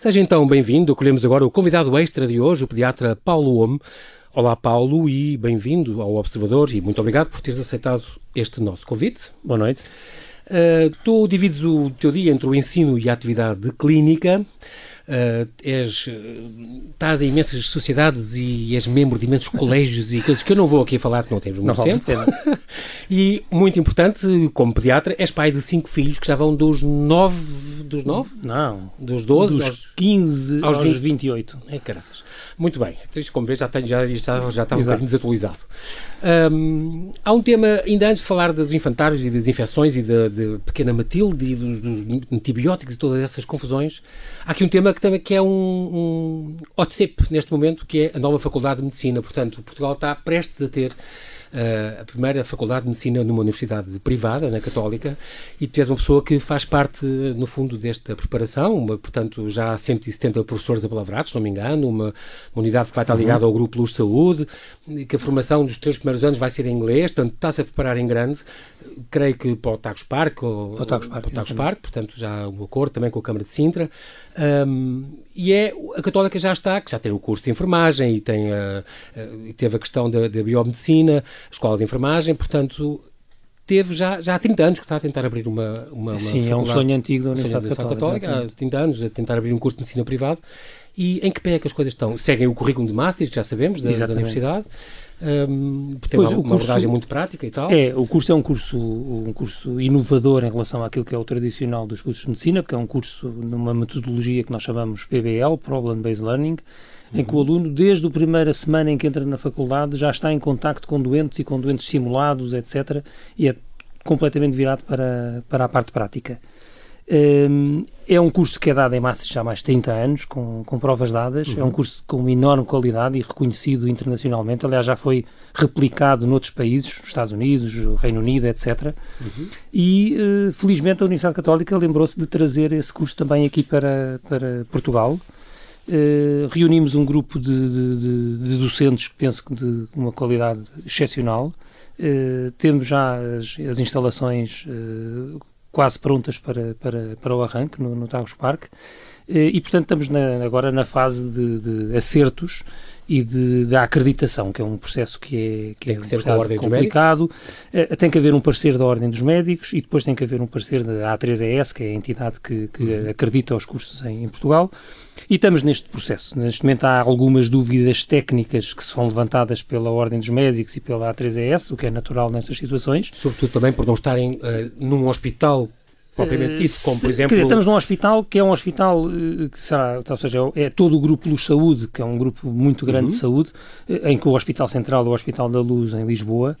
Seja então bem-vindo. Acolhemos agora o convidado extra de hoje, o pediatra Paulo Homme. Olá, Paulo, e bem-vindo ao Observador e muito obrigado por teres aceitado este nosso convite. Boa noite. Uh, tu divides o teu dia entre o ensino e a atividade clínica. Uh, és, estás em imensas sociedades e és membro de imensos colégios e coisas que eu não vou aqui falar, que não temos muito não tempo. e, muito importante, como pediatra, és pai de cinco filhos que já vão dos nove... Dos nove? Não. Dos doze? Dos aos, 15 aos, aos 20. 28. É, caraças. Muito bem. Como vês, já, tenho, já, já, já está um bocadinho desatualizado. Um, há um tema, ainda antes de falar dos infantários e das infecções e da pequena Matilde e dos, dos, antibióticos e todas essas confusões, há aqui um tema que, também, que é um, um hot neste momento, que é a nova Faculdade de Medicina. Portanto, Portugal está prestes a ter a primeira faculdade de medicina numa universidade privada, na Católica, e tu és uma pessoa que faz parte, no fundo, desta preparação, uma, portanto, já há 170 professores apalavrados, se não me engano, uma, uma unidade que vai estar ligada uhum. ao Grupo Luz Saúde, que a formação dos três primeiros anos vai ser em inglês, portanto, está-se a preparar em grande, creio que para o Tagus Park, ou, para o Tagus Park, Tagus Park portanto, já o acordo também com a Câmara de Sintra, um, e é, a Católica já está, que já tem o curso de enfermagem e tem a, a, teve a questão da, da biomedicina, escola de enfermagem, portanto, teve já, já há 30 anos que está a tentar abrir uma, uma, uma Sim, é um sonho antigo da Universidade Católica, Católica há 30 anos, a tentar abrir um curso de medicina privado. E em que pé é que as coisas estão? Seguem o currículo de Maastricht, já sabemos, da, da Universidade. Um, tem uma, uma abordagem muito prática e tal. É, o curso é um curso, um curso inovador em relação àquilo que é o tradicional dos cursos de medicina, porque é um curso numa metodologia que nós chamamos PBL, Problem Based Learning, em que o aluno, desde a primeira semana em que entra na faculdade, já está em contacto com doentes e com doentes simulados, etc., e é completamente virado para, para a parte prática. Um, é um curso que é dado em Maastricht há mais de 30 anos, com, com provas dadas. Uhum. É um uhum. curso com enorme qualidade e reconhecido internacionalmente. Aliás, já foi replicado noutros países, Estados Unidos, Reino Unido, etc. Uhum. E, uh, felizmente, a Universidade Católica lembrou-se de trazer esse curso também aqui para, para Portugal. Uh, reunimos um grupo de, de, de, de, docentes que penso que de uma qualidade excepcional. Uh, temos já as, as instalações uh, quase prontas para, para, para o arranque no, no Tagus Park. Eh, e, portanto, estamos na, agora na fase de, de acertos e de, da acreditação, que é um processo que é, que tem é que um complicado. Uh, tem que haver um parecer da Ordem dos Médicos e depois tem que haver um parecer da A3ES, que é a entidade que, que uhum. acredita os cursos em, em, Portugal. E estamos neste processo. Neste momento há algumas dúvidas técnicas que são levantadas pela Ordem dos Médicos e pela A3ES, o que é natural nestas situações. Sobretudo também por não estarem uh, num hospital propriamente dito, como por exemplo... Dizer, estamos num hospital que é um hospital eh, que será, ou seja, é todo o grupo Luz Saúde, que é um grupo muito grande uhum. de saúde, eh, em que o Hospital Central, o Hospital da Luz em Lisboa,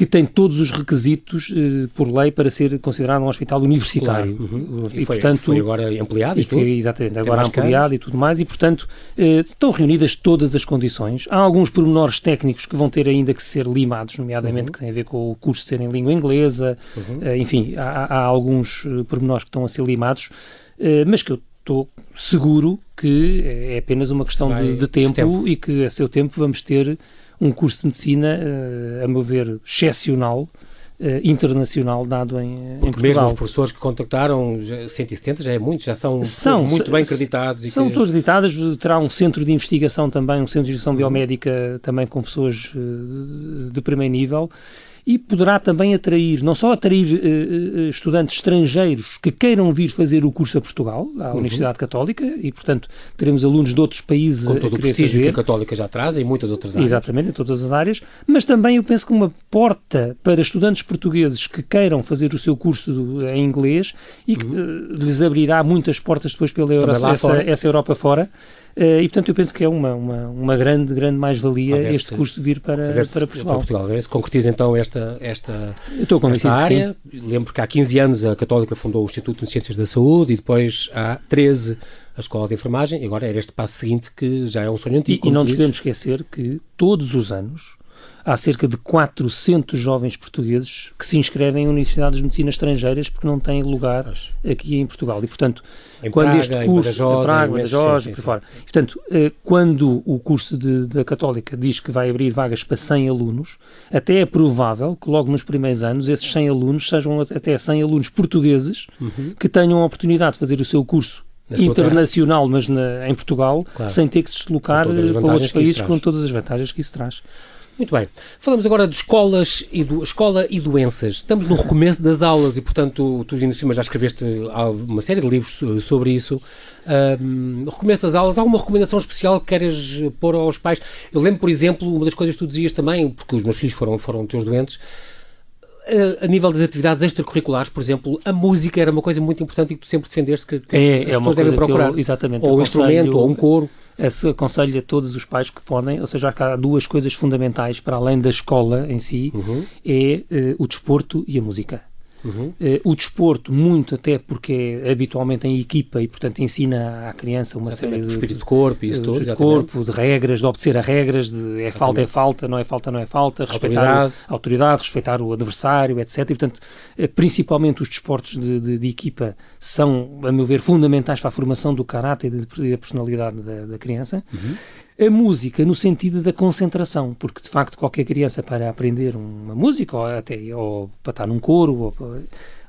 que tem todos os requisitos eh, por lei para ser considerado um hospital universitário. Claro. Uhum. E, e, foi, portanto, foi agora ampliado e, que, Exatamente, agora ampliado e tudo mais, e portanto eh, estão reunidas todas as condições. Há alguns pormenores técnicos que vão ter ainda que ser limados, nomeadamente uhum. que têm a ver com o curso ser em língua inglesa, uhum. eh, enfim, há, há, alguns eh, pormenores que estão a ser limados, eh, mas que eu estou seguro que é apenas uma questão de, de tempo, tempo, e que a seu tempo vamos ter um curso de medicina, uh, a meu ver, excepcional, internacional dado em, Porque em Portugal. mesmo os professores que contactaram, já, 170 já é muito, já são, são muito bem acreditados. são que... pessoas acreditadas, terá um centro de investigação também, um centro de investigação uhum. biomédica também com pessoas uh, de primeiro nível e poderá também atrair, não só atrair uh, estudantes estrangeiros que queiram vir fazer o curso a Portugal, à uhum. Universidade Católica, e portanto teremos alunos de outros países Com todo a o prestígio fazer. que a Católica já traz em muitas outras áreas. Exatamente, em todas as áreas, mas também eu penso que uma porta para estudantes portugueses que queiram fazer o seu curso em inglês e que uhum. uh, lhes abrirá muitas portas depois pela Euro essa, essa Europa fora. Uh, e, portanto, eu penso que é uma, uma, uma grande, grande mais-valia este custo vir para, para Portugal. Para Portugal. Se concretiza então esta, esta, Estou esta área. Lembro que há 15 anos a Católica fundou o Instituto de Ciências da Saúde e depois há 13 a Escola de Enfermagem. E agora era este passo seguinte que já é um sonho antigo. E, e não nos podemos esquecer que todos os anos há cerca de 400 jovens portugueses que se inscrevem em universidades de medicina estrangeiras porque não têm lugar aqui em Portugal. E, portanto, em quando Praga, este curso... Em Badajoz, em Praga, Badajoz, por fora. portanto, eh, quando o curso de, da Católica diz que vai abrir vagas para 100 alunos, até é provável que logo nos primeiros anos esses 100 alunos sejam até 100 alunos portugueses uhum. que tenham a oportunidade de fazer o seu curso internacional, mas na, em Portugal, claro. sem ter que se deslocar para outros países com todas as vantagens que isso traz. Muito bem. Falamos agora de escolas e do, escola e doenças. Estamos no recomeço das aulas e, portanto, tu, Gino Cima, já escreveste uma série de livros sobre isso. Um, recomeço das aulas, alguma recomendação especial que queres pôr aos pais? Eu lembro, por exemplo, uma das coisas que tu dizias também, porque os meus filhos foram, foram teus doentes, a nível das atividades extracurriculares, por exemplo, a música era uma coisa muito importante e que tu sempre defendeste que, que é, as é pessoas devem procurar. Eu, exatamente. Ou um instrumento, ou um coro aconselho a todos os pais que podem, ou seja, há duas coisas fundamentais para além da escola em si, uhum. é uh, o desporto e a música. Uhum. Uh, o desporto, muito até porque é habitualmente em equipa e, portanto, ensina à criança uma exatamente. série de. espírito de corpo e isso tudo. De corpo, de regras, de obedecer a regras, de é falta, é falta, não é falta, não é falta, respeitar autoridade. a autoridade, respeitar o adversário, etc. E, portanto, uh, principalmente os desportos de, de, de, equipa são, a meu ver, fundamentais para a formação do caráter e da personalidade da, da criança. Uhum a música no sentido da concentração, porque de facto qualquer criança para aprender uma música ou até ou para estar num coro ou para,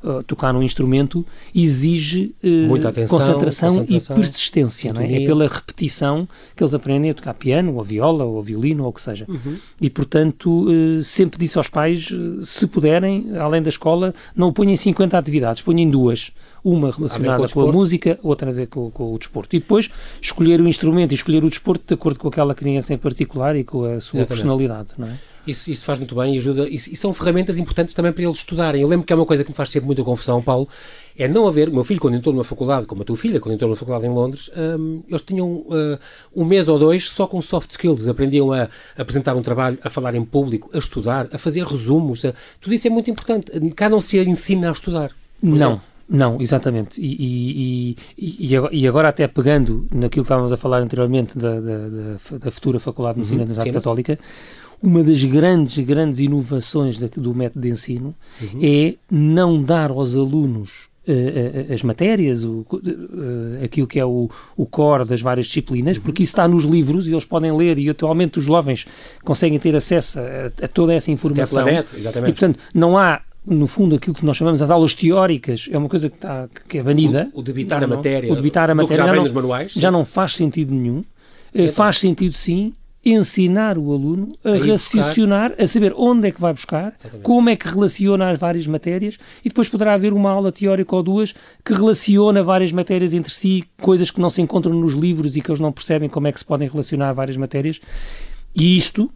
uh, tocar num instrumento exige uh, atenção, concentração, concentração, e persistência, não é? é? pela repetição que eles aprendem a tocar piano, ou viola, ou violino, ou o que seja. Uhum. E portanto, uh, sempre disse aos pais, se puderem, além da escola, não ponham em 50 atividades, ponham duas uma relacionada com, com, a música, outra a ver com, com, o desporto. E depois escolher o instrumento e escolher o desporto de acordo com aquela criança em particular e com a sua Exatamente. personalidade, não é? Isso, isso faz muito bem e ajuda. E, e, são ferramentas importantes também para eles estudarem. Eu lembro que é uma coisa que me faz sempre muita confusão, Paulo, é não haver. O meu filho, quando entrou numa faculdade, como a tua filha, quando entrou numa faculdade em Londres, um, eles tinham uh, um mês ou dois só com soft skills. Aprendiam a, a apresentar um trabalho, a falar em público, a estudar, a fazer resumos. A, tudo isso é muito importante. Cá não se ensina a estudar. Não. Exemplo. Não, exatamente. E, e, e, e, agora, até pegando naquilo que estávamos a falar anteriormente da, da, da, da futura Faculdade de Medicina uhum, da Universidade Católica, uma das grandes, grandes inovações do método de ensino uhum. é não dar aos alunos uh, as matérias, o, uh, aquilo que é o, o core das várias disciplinas, uhum. porque isso está nos livros e eles podem ler e atualmente os jovens conseguem ter acesso a, a toda essa informação. Planeta, exatamente. E, portanto, não há no fundo, aquilo que nós chamamos as aulas teóricas é uma coisa que, está, que é banida. O, o debitar não, a matéria. O debitar a matéria já, já, não, manuais, já não faz sentido nenhum. É faz sentido, sim, ensinar o aluno a, a raciocinar, buscar. a saber onde é que vai buscar, Exatamente. como é que relaciona as várias matérias e depois poderá haver uma aula teórica ou duas que relaciona várias matérias entre si, coisas que não se encontram nos livros e que eles não percebem como é que se podem relacionar várias matérias. E isto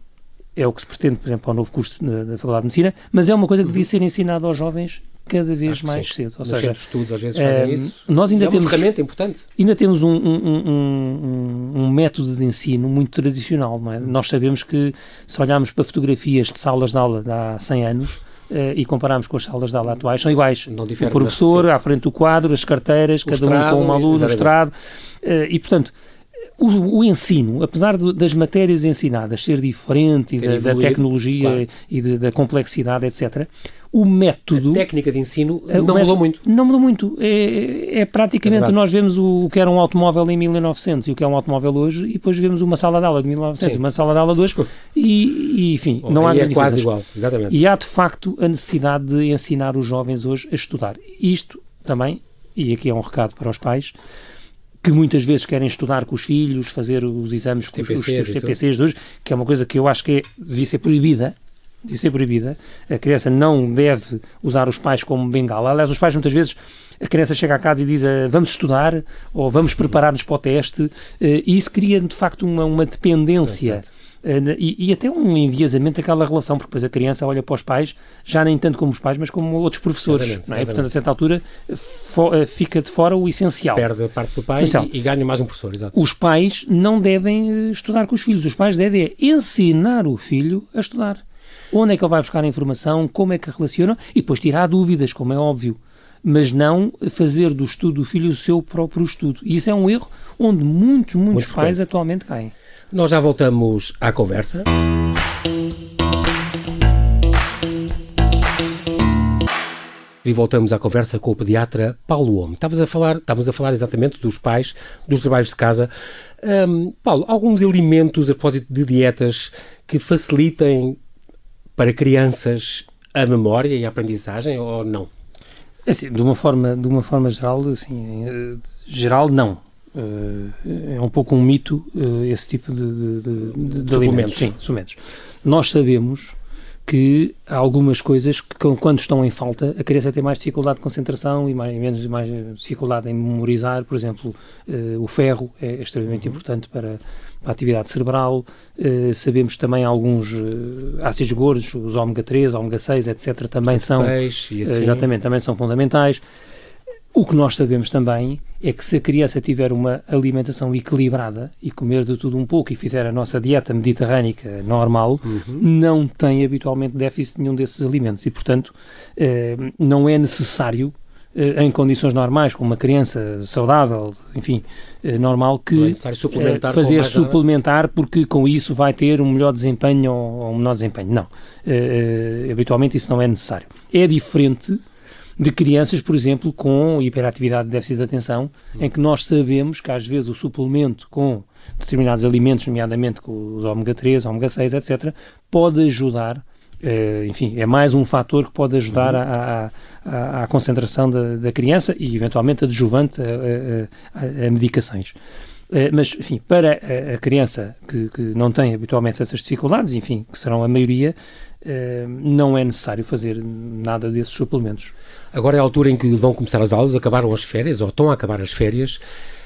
é o que se pretende, por exemplo, ao novo curso da Faculdade de Medicina, mas é uma coisa que devia ser ensinada aos jovens cada vez mais cedo. Ou seja, os estudos às vezes fazem é, isso. Nós ainda é uma temos, ferramenta importante. Ainda temos um, um, um, um, método de ensino muito tradicional. É? Nós sabemos que se olharmos para fotografias de salas de aula de há 100 anos, uh, e compararmos com as salas de aula atuais, são iguais. o professor, à frente do quadro, as carteiras, o cada estrado, um com uma luz, o estrado. Uh, e, portanto, o, o, ensino, apesar de, das matérias ensinadas ser diferente e da, da, tecnologia claro. e de, da complexidade, etc., o método. A técnica de ensino não método, mudou muito. Não mudou muito. É, é praticamente. É nós vemos o, o, que era um automóvel em 1900 e o que é um automóvel hoje, e depois vemos uma sala de aula de 1900 e uma sala de aula de hoje, e, e enfim, Bom, não há é quase igual, exatamente. E há de facto a necessidade de ensinar os jovens hoje a estudar. Isto também, e aqui é um recado para os pais que muitas vezes querem estudar com os filhos, fazer os exames com TPCs, os, os, TPCs de hoje, que é uma coisa que eu acho que é, devia ser proibida, devia ser proibida. A criança não deve usar os pais como bengala. Aliás, os pais muitas vezes, a criança chega a casa e diz ah, vamos estudar ou vamos preparar-nos para o teste, eh, e isso cria de facto uma, uma dependência. E, e, até um enviesamento daquela relação, porque depois a criança olha para os pais, já nem tanto como os pais, mas como outros professores. Exatamente, não é? Portanto, a certa altura eh, fica de fora o essencial. Perde a parte do pai e, e, ganha mais um professor. Exato. Os pais não devem eh, estudar com os filhos, os pais devem ensinar o filho a estudar. Onde é que ele vai buscar a informação, como é que relaciona e depois tirar dúvidas, como é óbvio mas não fazer do estudo do filho o seu próprio estudo. E isso é um erro onde muitos, muitos Muito pais atualmente caem. Nós já voltamos à conversa. E voltamos à conversa com o pediatra Paulo Homme. Estavas a falar, estávamos a falar exatamente dos pais, dos trabalhos de casa. Um, Paulo, alguns alimentos a propósito de dietas que facilitem para crianças a memória e a aprendizagem ou não? É assim, de uma forma, de uma forma geral, assim, eh, geral, não. É um pouco um mito esse tipo de, de, de, suplementos. Sim, suplementos. Nós sabemos que há algumas coisas que, quando estão em falta, a criança tem mais dificuldade de concentração e mais, menos mais dificuldade em memorizar. Por exemplo, uh, o ferro é extremamente uhum. importante para, para, a atividade cerebral. Uh, sabemos também alguns uh, ácidos gordos, os ômega 3, ômega 6, etc., também são, peixe, assim. exatamente, também são fundamentais. O que nós sabemos também é que se a criança tiver uma alimentação equilibrada e comer de tudo um pouco e fizer a nossa dieta mediterrânica normal, uhum. não tem habitualmente déficit nenhum desses alimentos e, portanto, eh, não é necessário eh, em condições normais, com uma criança saudável, enfim, eh, normal, que é suplementar fazer suplementar porque com isso vai ter um melhor desempenho ou um menor desempenho. Não. habitualmente isso não é necessário. É diferente de crianças, por exemplo, com hiperatividade de déficit de atenção, em que nós sabemos que às vezes o suplemento com determinados alimentos, nomeadamente com os ômega 3, ômega 6, etc., pode ajudar Uh, enfim, é mais um fator que pode ajudar uhum. à, à, concentração da, da, criança e, eventualmente, adjuvante a, a, a medicações. Uh, mas, enfim, para a, criança que, que, não tem habitualmente essas dificuldades, enfim, que serão a maioria, não é necessário fazer nada desses suplementos. Agora é a altura em que vão começar as aulas, acabaram as férias, ou estão a acabar as férias.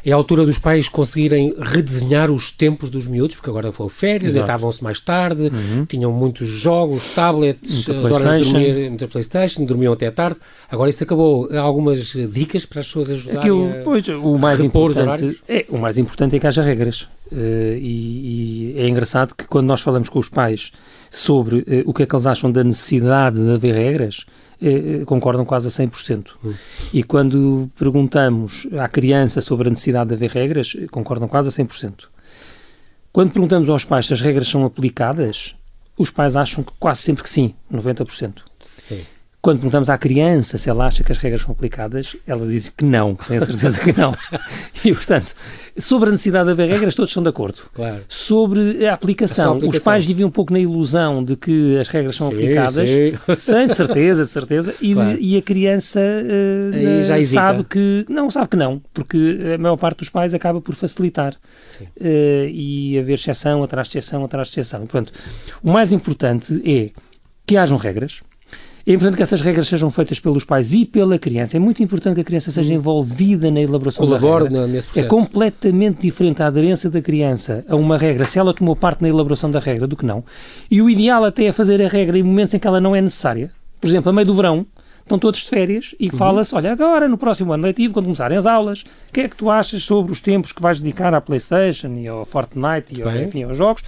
É a altura dos pais conseguirem redesenhar os tempos dos miúdos, porque agora foram férias, deitavam-se mais tarde, uhum. tinham muitos jogos, tablets, horas de dormir, muita Playstation, dormiam até tarde. Agora isso acabou. Há algumas dicas para as pessoas ajudarem Aquilo, a pois, o mais importante é O mais importante é que haja regras. Uh, e, e, é engraçado que quando nós falamos com os pais sobre uh, o que é que eles acham da necessidade de haver regras, uh, concordam quase a 100%. Uhum. E quando perguntamos à criança sobre a necessidade de haver regras, concordam quase a 100%. Quando perguntamos aos pais se as regras são aplicadas, os pais acham que quase sempre que sim, 90%. Sim. Quando perguntamos à criança se ela acha que as regras são aplicadas, ela diz que não, tem a certeza que não. E, portanto, sobre a necessidade de haver regras, todos estão de acordo. Claro. Sobre a aplicação, a aplicação, os pais vivem um pouco na ilusão de que as regras são sim, aplicadas, sim. sem de certeza, de certeza, e, claro. e a criança uh, sabe que não, sabe que não, porque a maior parte dos pais acaba por facilitar uh, e haver exceção atrás de exceção atrás de exceção. portanto, o mais importante é que hajam regras, é importante que essas regras sejam feitas pelos pais e pela criança. É muito importante que a criança seja envolvida na elaboração Colabore da regra. Nesse processo. É completamente diferente a aderência da criança a uma regra, se ela tomou parte na elaboração da regra, do que não. E o ideal até é fazer a regra em momentos em que ela não é necessária. Por exemplo, a meio do verão, estão todos de férias e uhum. fala-se, olha, agora no próximo ano letivo, quando começarem as aulas, o que é que tu achas sobre os tempos que vais dedicar à Playstation e ao Fortnite e ao, enfim, aos jogos?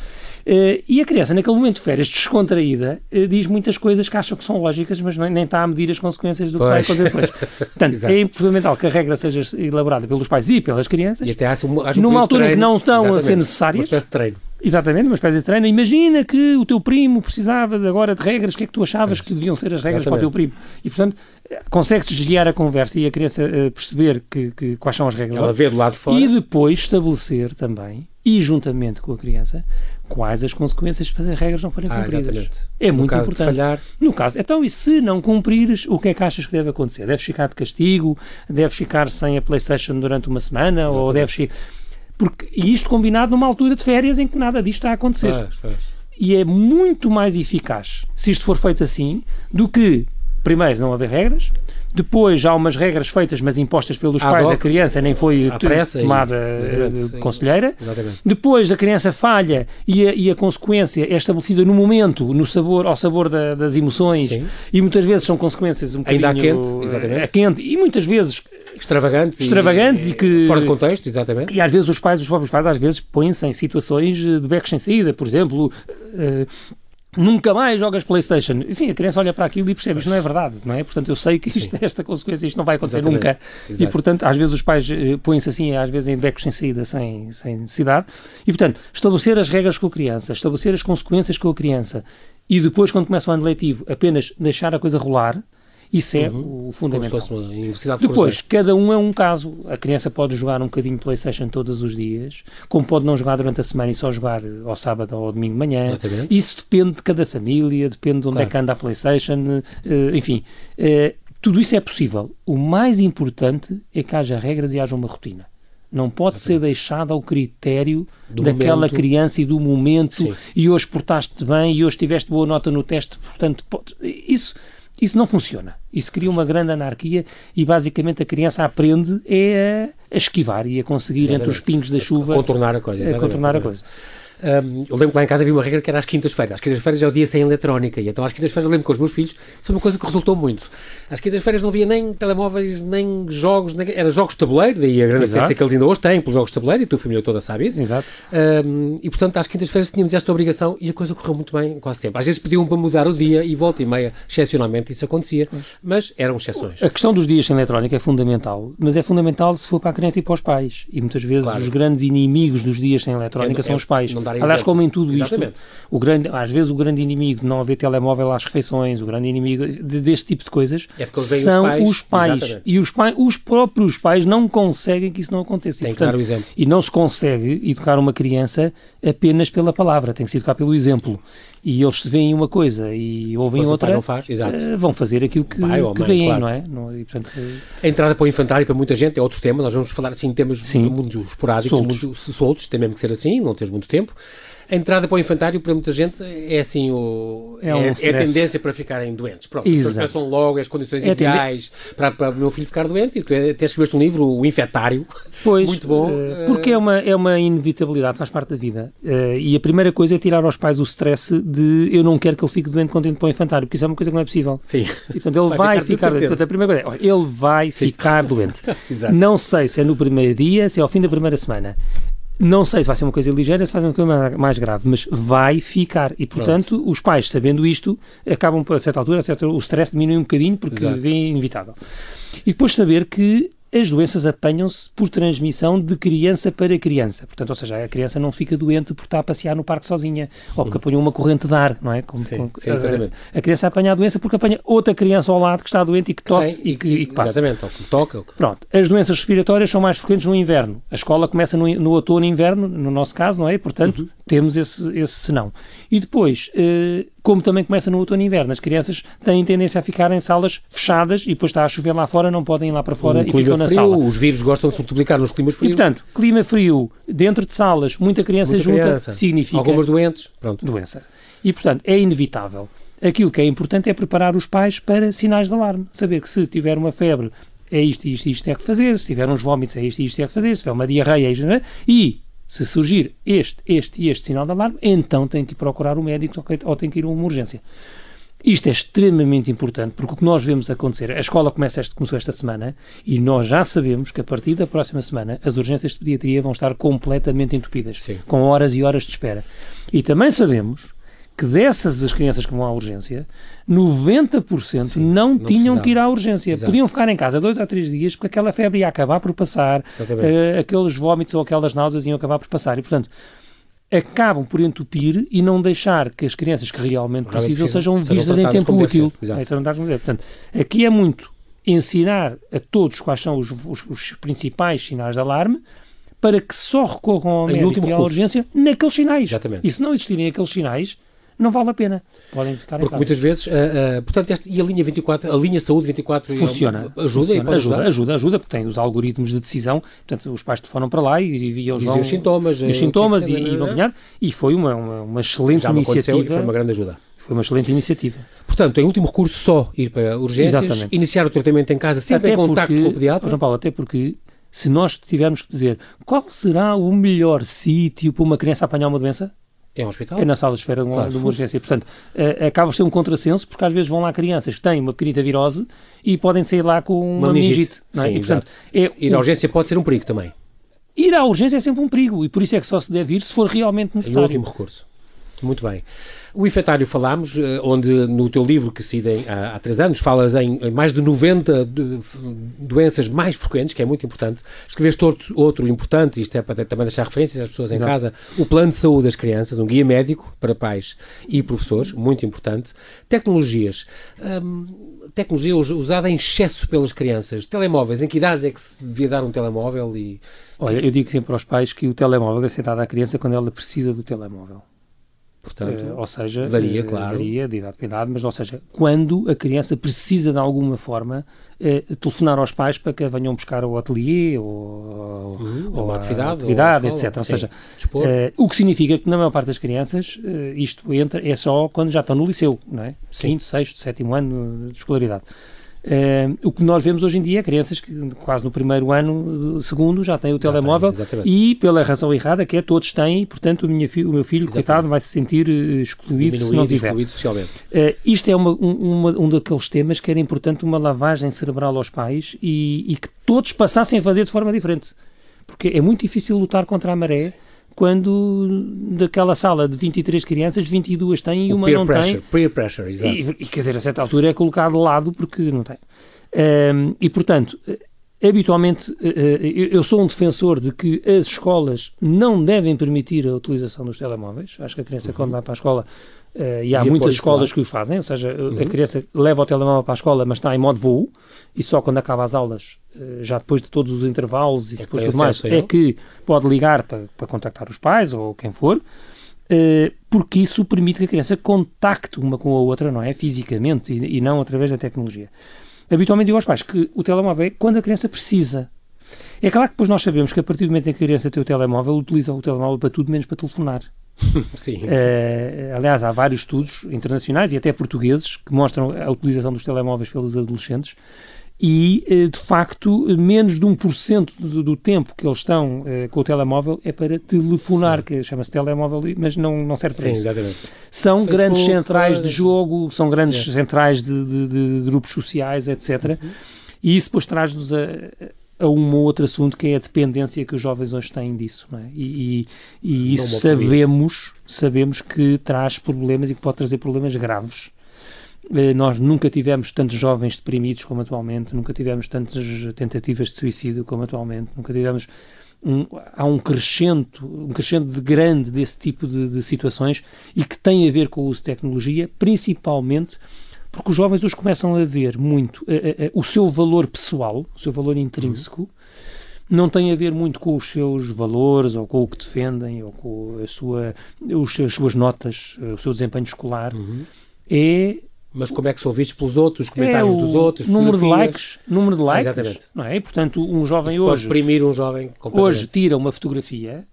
Uh, e a criança, naquele momento de férias, descontraída, uh, diz muitas coisas que acham que são lógicas, mas nem, nem está a medir as consequências do que vai acontecer depois. Portanto, é fundamental que a regra seja elaborada pelos pais e pelas crianças, e até há numa altura em que não estão a ser necessárias. Uma espécie de treino. Exatamente, uma espécie de treino. Imagina que o teu primo precisava de agora de regras, o que é que tu achavas que deviam ser as regras Exatamente. para o teu primo? E, portanto, consegue-se desviar a conversa e a criança uh, perceber que, que, quais são as regras. Ela vê do lado de fora. E depois estabelecer também, e juntamente com a criança, quais as consequências se as regras não forem ah, cumpridas. Exatamente. É no muito importante. falhar... No caso, então, e se não cumprires, o que é que achas que deve acontecer? Deves ficar de castigo? Deves ficar sem a Playstation durante uma semana? Exatamente. Ou deves ficar... Porque, e isto combinado numa altura de férias em que nada disto está a acontecer. Faz, faz. E é muito mais eficaz, se isto for feito assim, do que, primeiro, não haver regras, depois há umas regras feitas, mas impostas pelos pais, a criança nem foi tomada e... conselheira. Exatamente. Depois a criança falha e a, e a, consequência é estabelecida no momento, no sabor, ao sabor da, das emoções, Sim. e muitas vezes são consequências um bocadinho... Ainda quente, exatamente. A quente, e muitas vezes extravagantes, extravagantes e, e, que fora de contexto, exatamente. E às vezes os pais, os próprios pais, às vezes põem-se em situações de becos sem saída, por exemplo, uh, nunca mais jogas Playstation. Enfim, a criança olha para aquilo e percebe, isto não é verdade, não é? Portanto, eu sei que isto é esta consequência, isto não vai acontecer Exatamente. nunca. Exato. E, portanto, às vezes os pais eh, põem-se assim, às vezes em becos sem saída, sem, sem necessidade. E, portanto, estabelecer as regras com a criança, estabelecer as consequências com a criança e depois, quando começa o ano letivo, apenas deixar a coisa rolar, isso é uhum. o fundamental. Depois, cada um é um caso. A criança pode jogar um bocadinho Playstation todos os dias, como pode não jogar durante a semana e só jogar ao sábado ou ao domingo de manhã. Exatamente. Isso depende de cada família, depende de onde claro. é que anda a Playstation, uh, enfim. Uh, Tudo isso é possível. O mais importante é que haja regras e haja uma rotina. Não pode ser deixado ao critério do daquela momento. criança e do momento. Sim. E hoje portaste bem e hoje tiveste boa nota no teste, portanto, pode, isso, isso não funciona. Isso cria uma grande anarquia e basicamente a criança aprende é a, esquivar e a conseguir exatamente. entre os pingos da chuva a contornar a coisa. A contornar a coisa. Um, eu lembro que lá em casa havia uma regra que era às quintas-feiras. Às quintas-feiras é o dia sem eletrónica. E então às quintas-feiras lembro com os meus filhos foi uma coisa que resultou muito. Às quintas-feiras não havia nem telemóveis, nem jogos, nem... era jogos de tabuleiro, daí a grande experiência que eles ainda hoje têm pelos jogos de tabuleiro e a tua família toda sabe isso. Exato. Um, e portanto às quintas-feiras tínhamos esta obrigação e a coisa correu muito bem quase sempre. Às vezes pediam para mudar o dia e volta e meia, excepcionalmente isso acontecia, mas eram exceções. A questão dos dias sem eletrónica é fundamental, mas é fundamental se for para a criança e para os pais. E muitas vezes claro. os grandes inimigos dos dias sem eletrónica é, são é, os pais. Aliás, como em tudo Exatamente. isto, o grande, às vezes o grande inimigo de não haver telemóvel às refeições, o grande inimigo de, deste tipo de coisas é são os pais. Os pais e os, pais, os próprios pais não conseguem que isso não aconteça. Tem que dar o exemplo. E não se consegue educar uma criança apenas pela palavra, tem que se educar pelo exemplo. E eles se veem uma coisa e ouvem outra, faz, uh, vão fazer aquilo que, que veem, claro. não é? Não, e, portanto, a entrada para o infantário para muita gente é outro tema, nós vamos falar assim em temas Sim. muito esporádicos, soltos. muito soltos, tem mesmo que ser assim, não tens muito tempo. A entrada para o infantário, para muita gente, é assim o, é, um é, é a tendência para ficarem doentes. Pronto, as pessoas pensam logo as condições é ideais para, para o meu filho ficar doente e tu até escreveste um livro, O Infetário, pois, muito bom. Uh, porque é uma, é uma inevitabilidade, faz parte da vida. Uh, e a primeira coisa é tirar aos pais o stress de eu não quero que ele fique doente quando entre para o infantário, porque isso é uma coisa que não é possível. Sim. E, portanto, ele vai, vai ficar, ficar a primeira coisa é, ele vai Sim. ficar doente. não sei se é no primeiro dia, se é ao fim da primeira semana. Não sei se vai ser uma coisa ligeira, se vai ser uma coisa mais grave, mas vai ficar. E, portanto, Pronto. os pais, sabendo isto, acabam, a certa altura, a certa, o stress diminui um bocadinho, porque Exato. vem inevitável. E depois saber que as doenças apanham-se por transmissão de criança para criança. Portanto, ou seja, a criança não fica doente por estar a passear no parque sozinha, ou porque apanhou uma corrente de ar, não é? Como, sim, sim, a, a, criança apanha a doença porque apanha outra criança ao lado que está doente e que tosse Tem, e, que, e, que, passa. Exatamente, ou que toca. Ou que... Pronto, as doenças respiratórias são mais frequentes no inverno. A escola começa no, no outono e inverno, no nosso caso, não é? Portanto, uhum. temos esse, esse senão. E depois, eh, como também começa no outono e inverno. As crianças têm tendência a ficar em salas fechadas e depois está a chover lá fora, não podem ir lá para fora um e ficam na frio, sala. Os vírus gostam de se multiplicar nos climas frios. E, portanto, clima frio, dentro de salas, muita criança muita junta, criança. significa... Algumas doentes, pronto. Doença. E, portanto, é inevitável. Aquilo que é importante é preparar os pais para sinais de alarme. Saber que se tiver uma febre, é isto, isto, isto é que fazer. Se tiver uns vómitos, é isto, isto é que fazer. Se tiver uma diarreia, é isto, é? E se surgir este, este e este sinal de alarme, então tem que procurar o médico ou tem que ir a uma urgência. Isto é extremamente importante porque o que nós vemos acontecer, a escola começa este, começou esta semana e nós já sabemos que a partir da próxima semana as urgências de pediatria vão estar completamente entupidas, Sim. com horas e horas de espera. E também sabemos que dessas as crianças que vão à urgência, 90% Sim, não, não tinham que ir à urgência. Exato. Podiam ficar em casa dois ou três dias porque aquela febre ia acabar por passar, uh, aqueles vómitos ou aquelas náuseas iam acabar por passar. E, portanto, acabam por entupir e não deixar que as crianças que realmente precisam sejam vistas em tempo útil. É, portanto, aqui é muito ensinar a todos quais são os, os, os principais sinais de alarme para que só recorram ao médico e à urgência naqueles sinais. Exatamente. E se não existirem aqueles sinais, não vale a pena. Podem ficar Porque muitas vezes, uh, uh, portanto, e a linha 24, a linha saúde 24 funciona. Ajuda, funciona, ajuda, ajuda, ajuda, porque tem os algoritmos de decisão, portanto, os pais telefonam para lá e, e eles vão... os sintomas. E os sintomas e, e, vão ganhar. E foi uma, uma, uma excelente iniciativa. E foi uma grande ajuda. Foi uma excelente iniciativa. Portanto, em último recurso, só ir para urgências, Exatamente. iniciar o tratamento em casa, sempre até em contacto com o pediatra. João Paulo, até porque se nós tivermos que dizer qual será o melhor sítio para uma criança apanhar uma doença, é um hospital? É na sala de espera de uma, claro. de uma urgência. Portanto, uh, acaba por ser um contrassenso, porque às vezes vão lá crianças que têm uma pequenita virose e podem sair lá com uma, uma meningite. É? Sim, e, portanto, é ir à urgência pode ser um perigo também. Ir à urgência é sempre um perigo e por isso é que só se deve ir se for realmente necessário. Em último recurso. Muito bem. O infectário falámos, eh, onde no teu livro, que se há, há três anos, falas em, em mais de 90 de, doenças mais frequentes, que é muito importante. Escreveste outro, outro importante, isto é para também deixar referências às pessoas em Exato. casa, o Plano de Saúde das Crianças, um guia médico para pais e professores, muito importante. Tecnologias. Hum, tecnologia usada em excesso pelas crianças. Telemóveis, em que idades é que se devia dar um telemóvel? E... Olha, eu digo sempre aos pais que o telemóvel deve ser dado à criança quando ela precisa do telemóvel Portanto, uh, ou seja, varia, uh, claro. varia de idade para idade, mas ou seja, quando a criança precisa de alguma forma uh, telefonar aos pais para que venham buscar o ateliê ou, uhum, ou uma atividade, atividade ou etc. Ou seja, o que significa que na maior parte das crianças isto entra é só quando já estão no liceu, não é? Sim. Quinto, sexto, sétimo ano de escolaridade. Uh, o que nós vemos hoje em dia é crianças que quase no primeiro ano, segundo, já têm o telemóvel tem, e pela razão errada que é todos têm, portanto o, minha fi, o meu filho, exatamente. coitado, vai se sentir uh, excluído Diminuído, se não tiver. Excluído socialmente. Uh, isto é uma, uma, um daqueles temas que era importante uma lavagem cerebral aos pais e, e, que todos passassem a fazer de forma diferente. Porque é muito difícil lutar contra a maré quando daquela sala de 23 crianças, 22 têm e uma não pressure, tem. Peer pressure, exato. E, e, quer dizer, a certa altura é colocado de lado porque não tem. Um, e, portanto, habitualmente eu sou um defensor de que as escolas não devem permitir a utilização dos telemóveis. Acho que a criança, uhum. quando vai para a escola, Uh, e há muitas escolas lá. que o fazem, ou seja, uhum. a criança leva o telemóvel para a escola, mas está em modo voo, e só quando acaba as aulas, uh, já depois de todos os intervalos e é depois tudo mais, é que pode ligar para, para contactar os pais ou quem for, uh, porque isso permite que a criança contacte uma com a outra, não é? Fisicamente e, e não através da tecnologia. Habitualmente digo aos pais que o telemóvel é quando a criança precisa. É claro que depois nós sabemos que a partir do momento em que a criança tem o telemóvel, utiliza o telemóvel para tudo menos para telefonar. Sim. Uh, aliás, há vários estudos internacionais e até portugueses que mostram a utilização dos telemóveis pelos adolescentes e, uh, de facto, menos de 1% do, do tempo que eles estão uh, com o telemóvel é para telefonar, Sim. que chama-se telemóvel, mas não, não serve para Sim, isso. Exatamente. São Facebook, grandes centrais de jogo, são grandes Sim. centrais de, de, de, grupos sociais, etc. Uhum. E isso depois traz-nos a a um ou outro assunto que é a dependência que os jovens hoje têm disso. É? E, e, e isso sabemos, sabemos que traz problemas e que pode trazer problemas graves. Eh, nós nunca tivemos tantos jovens deprimidos como atualmente, nunca tivemos tantas tentativas de suicídio como atualmente, nunca tivemos um, há um crescente, um crescente de grande desse tipo de, de, situações e que tem a ver com o uso de tecnologia, principalmente porque os jovens hoje começam a ver muito o seu valor pessoal, o seu valor intrínseco, uhum. não tem a ver muito com os seus valores ou com o que defendem ou com a sua, os, as suas notas, o seu desempenho escolar. Uhum. É mas como é que são vistos pelos outros, os comentários é dos outros, número de likes, número de likes, exatamente. não é? E, portanto, um jovem Isso hoje pode deprimir um jovem hoje tira uma fotografia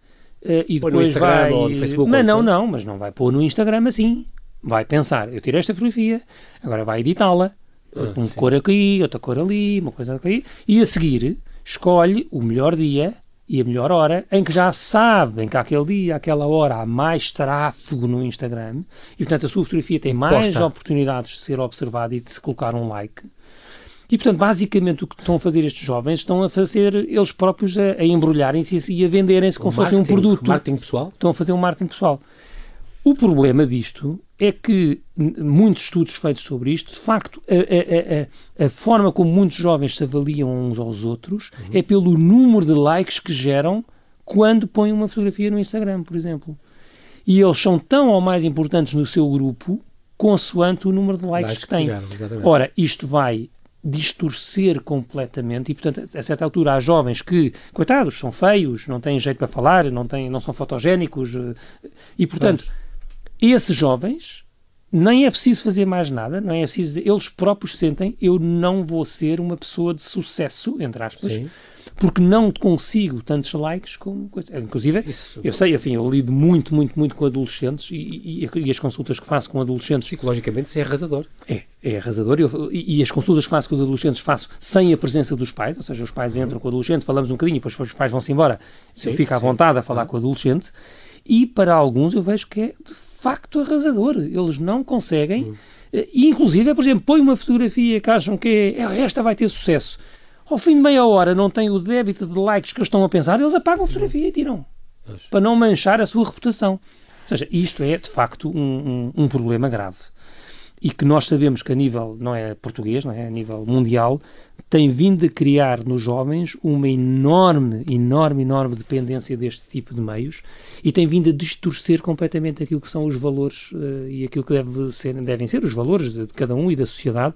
uh, e Põe depois vai ou no Facebook, mas não, não, mas não vai pôr no Instagram assim vai pensar, eu tirei esta fotografia, agora vai editá-la, ah, uma sim. cor aqui, outra cor ali, uma coisa aqui, e a seguir escolhe o melhor dia e a melhor hora em que já sabem que aquele dia, aquela hora há mais tráfego no Instagram e portanto a sua fotografia tem mais Posta. oportunidades de ser observada e de se colocar um like. E, portanto, basicamente o que estão a fazer estes jovens estão a fazer eles próprios a, a embrulharem-se e a venderem-se como se fosse um produto. Marketing pessoal? Estão a fazer um marketing pessoal. O problema disto é que muitos estudos feitos sobre isto, de facto, a, a, a, a forma como muitos jovens se avaliam uns aos outros uhum. é pelo número de likes que geram quando põem uma fotografia no Instagram, por exemplo. E eles são tão ou mais importantes no seu grupo consoante o número de likes, likes que têm. Ora, isto vai distorcer completamente e, portanto, a certa altura há jovens que, coitados, são feios, não têm jeito para falar, não, têm, não são fotogénicos eh, e, portanto, esses jovens nem é preciso fazer mais nada, não é preciso dizer, eles próprios sentem eu não vou ser uma pessoa de sucesso, entre aspas, Sim. porque não consigo tantos likes como inclusive Isso. eu sei, enfim, eu lido muito, muito, muito com adolescentes e, e, e, as consultas que faço com adolescentes psicologicamente isso é arrasador é, é arrasador eu, e, as consultas que faço com os adolescentes faço sem a presença dos pais, ou seja, os pais uhum. entram com o adolescente, falamos um bocadinho, depois os pais vão-se embora, sim, eu fico à vontade a falar uhum. com o adolescente e para alguns eu vejo que é facto arrasador. Eles não conseguem. Uhum. E, inclusive, por exemplo, põe uma fotografia que acham que é, esta vai ter sucesso. Ao fim de meia hora não tem o débito de likes que eles estão a pensar, eles apagam a fotografia e tiram. Para não manchar a sua reputação. Ou seja, isto é, de facto, um, um, um problema grave e que nós sabemos que a nível, não é português, não é, a nível mundial, tem vindo a criar nos jovens uma enorme, enorme, enorme dependência deste tipo de meios e tem vindo a distorcer completamente aquilo que são os valores uh, e aquilo que deve ser, devem ser os valores de, de, cada um e da sociedade.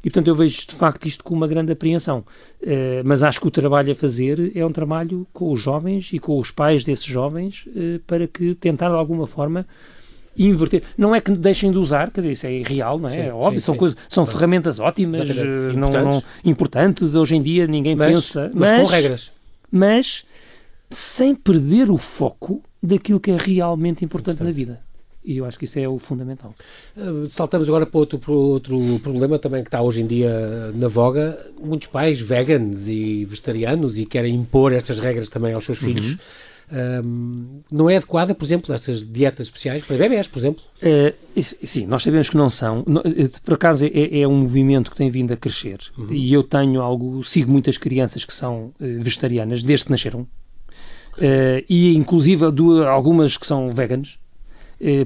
E, portanto, eu vejo de facto isto com uma grande apreensão. Uh, mas acho que o trabalho a fazer é um trabalho com os jovens e com os pais desses jovens uh, para que tentar de alguma forma inverter. Não é que deixem de usar, quer dizer, isso é irreal, não é? Sim, é óbvio, sim, são, sim. Coisas, são ferramentas ótimas, eh, não, não, importantes. Hoje em dia ninguém mas, pensa. Mas, mas com regras. Mas sem perder o foco daquilo que é realmente importante na vida. E eu acho que isso é o fundamental. Uh, saltamos agora para outro, para outro problema também que está hoje em dia na voga. Muitos pais veganos e vegetarianos e querem impor estas regras também aos seus uhum. Um, não é adequada, por exemplo, estas dietas especiais para bebés, por exemplo? Uh, sim, nós sabemos que não são. Eh, por acaso é, é um movimento que tem vindo a crescer uhum. e eu tenho algo, sigo muitas crianças que são uh, vegetarianas desde que nasceram uh, e inclusive do, algumas que são veganas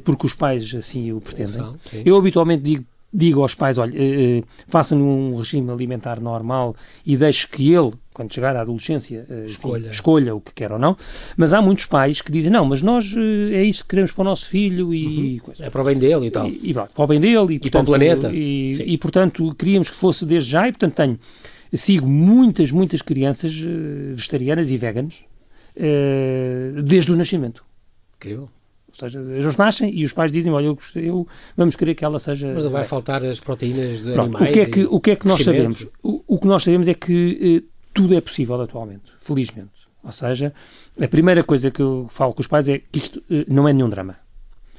porque os pais assim o pretendem. eu habitualmente digo digo aos pais, olha, eh, façam um regime alimentar normal e deixe que ele, quando chegar à adolescência, eh, escolha. Enfim, escolha o que quer ou não. Mas há muitos pais que dizem, não, mas nós eh, é isso que queremos para o nosso filho e... Uhum. É para o bem dele e tal. E, e para o bem dele. E, e portanto, para o planeta. E, e, portanto, queríamos que fosse desde já e, portanto, tenho... Sigo muitas, muitas crianças vegetarianas e veganas desde o nascimento. Incrível. Ou seja, eles nascem e os pais dizem, olha, eu, eu vamos querer que ela seja... Mas não vai faltar as proteínas de Pronto, animais? O que é que, o que, é que nós sabemos? O, o, que nós sabemos é que eh, tudo é possível atualmente, felizmente. Ou seja, a primeira coisa que eu falo com os pais é que isto eh, não é nenhum drama.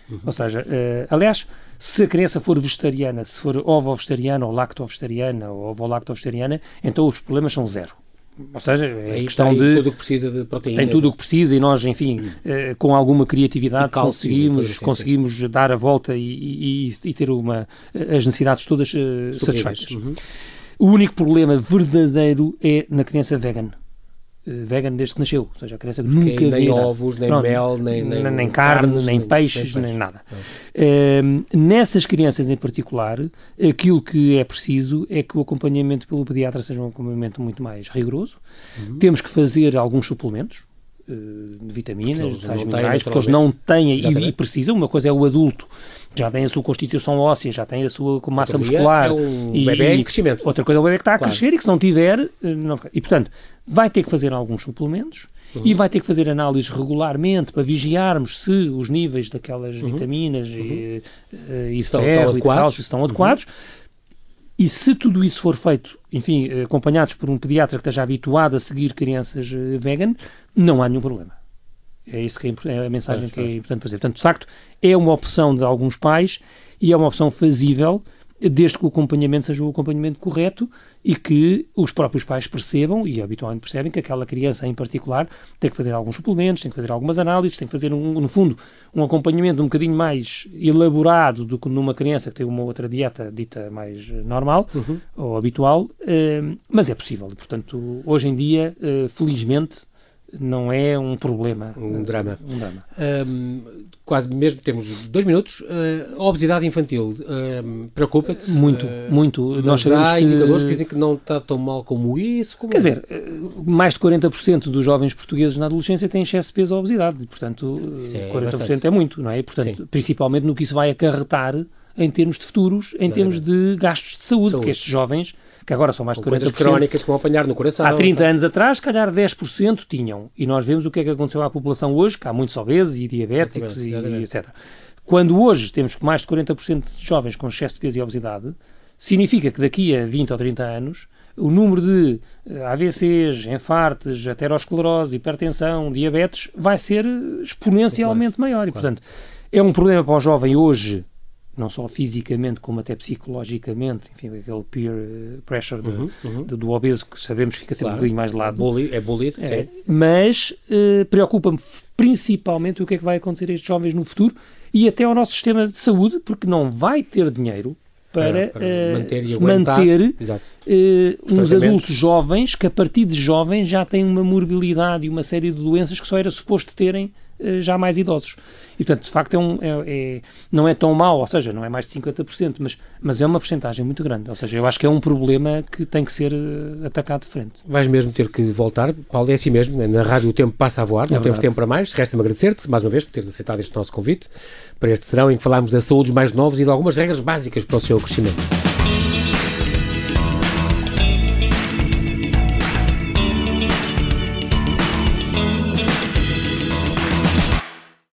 Uhum. Ou seja, eh, aliás, se a criança for vegetariana, se for ovo-vegetariana ou lacto-vegetariana ou ovo-lacto-vegetariana, então os problemas são zero. Ou seja, é Aí questão de. tudo o que precisa de proteína. Tem tudo o que precisa e nós, enfim, hum. com alguma criatividade cálcio, conseguimos, assim, conseguimos sim. dar a volta e, e, e, ter uma, as necessidades todas uh, satisfeitas. Uhum. O único problema verdadeiro é na criança vegan. Eh, vegan desde que nasceu, ou seja, a criança que nunca nem vira, ovos, nem pronto, mel, nem, nem, nem carne, carnes, nem, peixes, nem, nem nada. Uh, nessas crianças em particular, aquilo que é preciso é que o acompanhamento pelo pediatra seja um acompanhamento muito mais rigoroso. Uhum. Temos que fazer alguns suplementos, de vitaminas, de sais minerais, porque eles não têm e, e, precisam. Uma coisa é o adulto, já tem a sua constituição óssea, já tem a sua massa muscular. É um e, bebê em crescimento. Outra coisa é o bebê que está a claro. crescer e que se não tiver, eh, não E portanto, vai ter que fazer alguns suplementos. Uhum. E vai ter que fazer análises regularmente para vigiarmos se os níveis daquelas uhum. vitaminas uhum. e, eh, e estão, ferro estão e cálcio estão adequados. E se tudo isso for feito, enfim, acompanhados por um pediatra que esteja habituado a seguir crianças vegan, não há nenhum problema. É isso que é, é a mensagem que é importante fazer. Portanto, de facto, é uma opção de alguns pais e é uma opção fazível desde que o acompanhamento seja o acompanhamento correto e que os próprios pais percebam, e habitualmente percebem, que aquela criança em particular tem que fazer alguns suplementos, tem que fazer algumas análises, tem que fazer, um, no fundo, um acompanhamento um bocadinho mais elaborado do que numa criança que tem uma outra dieta dita mais normal uhum. ou habitual, eh, mas é possível. E, portanto, hoje em dia, eh, felizmente, não é um problema. Um drama. Um drama. Um, quase mesmo, temos dois minutos. Uh, a obesidade infantil uh, preocupa-te? Muito, uh, muito. Nós há que... indicadores que dizem que não está tão mal como isso. Como Quer é? dizer, mais de 40% dos jovens portugueses na adolescência têm excesso de peso ou obesidade. Portanto, é 40% bastante. é muito, não é? Portanto, Sim. principalmente no que isso vai acarretar em termos de futuros, em termos de gastos de saúde, saúde. que estes jovens que agora são mais de 40%. Coisas crónicas que vão apanhar no coração. Há 30 tá? anos atrás, se calhar 10% tinham. E nós vemos o que é que aconteceu à população hoje, que há muitos obesos e diabéticos e, e etc. Quando hoje temos mais de 40% de jovens com excesso de peso e obesidade, significa que daqui a 20 ou 30 anos o número de eh, AVCs, infartos, aterosclerose, hipertensão, diabetes vai ser exponencialmente maior. E, portanto, é um problema para o jovem hoje não só fisicamente como até psicologicamente, enfim, aquele peer eh, pressure do, uhum, uhum. do, do obeso que sabemos que fica sempre claro. um bocadinho mais de lado. Bully, é bullied, é, Mas uh, preocupa-me principalmente o que é que vai acontecer a estes jovens no futuro e até ao nosso sistema de saúde, porque não vai ter dinheiro para, para, uh, manter, e manter uh, uns adultos jovens que a partir de jovens já têm uma morbilidade e uma série de doenças que só era suposto terem já mais idosos. E, portanto, de facto, é um, é, é, não é tão mau, ou seja, não é mais de 50%, mas, mas é uma porcentagem muito grande. Ou seja, eu acho que é um problema que tem que ser uh, atacado de frente. Vais mesmo ter que voltar, Paulo, é assim mesmo. Na rádio o tempo passa a voar, é não verdade. temos tempo para mais. Resta-me agradecer-te, mais uma vez, por teres aceitado este nosso convite para este serão em que falámos da saúde dos mais novos e de algumas regras básicas para o seu crescimento.